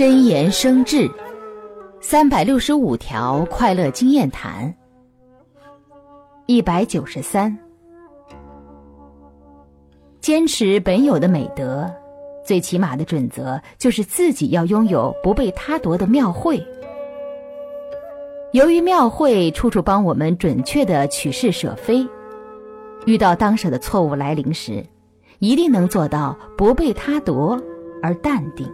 真言生智，三百六十五条快乐经验谈，一百九十三。坚持本有的美德，最起码的准则就是自己要拥有不被他夺的庙会。由于庙会处处帮我们准确的取是舍非，遇到当时的错误来临时，一定能做到不被他夺而淡定。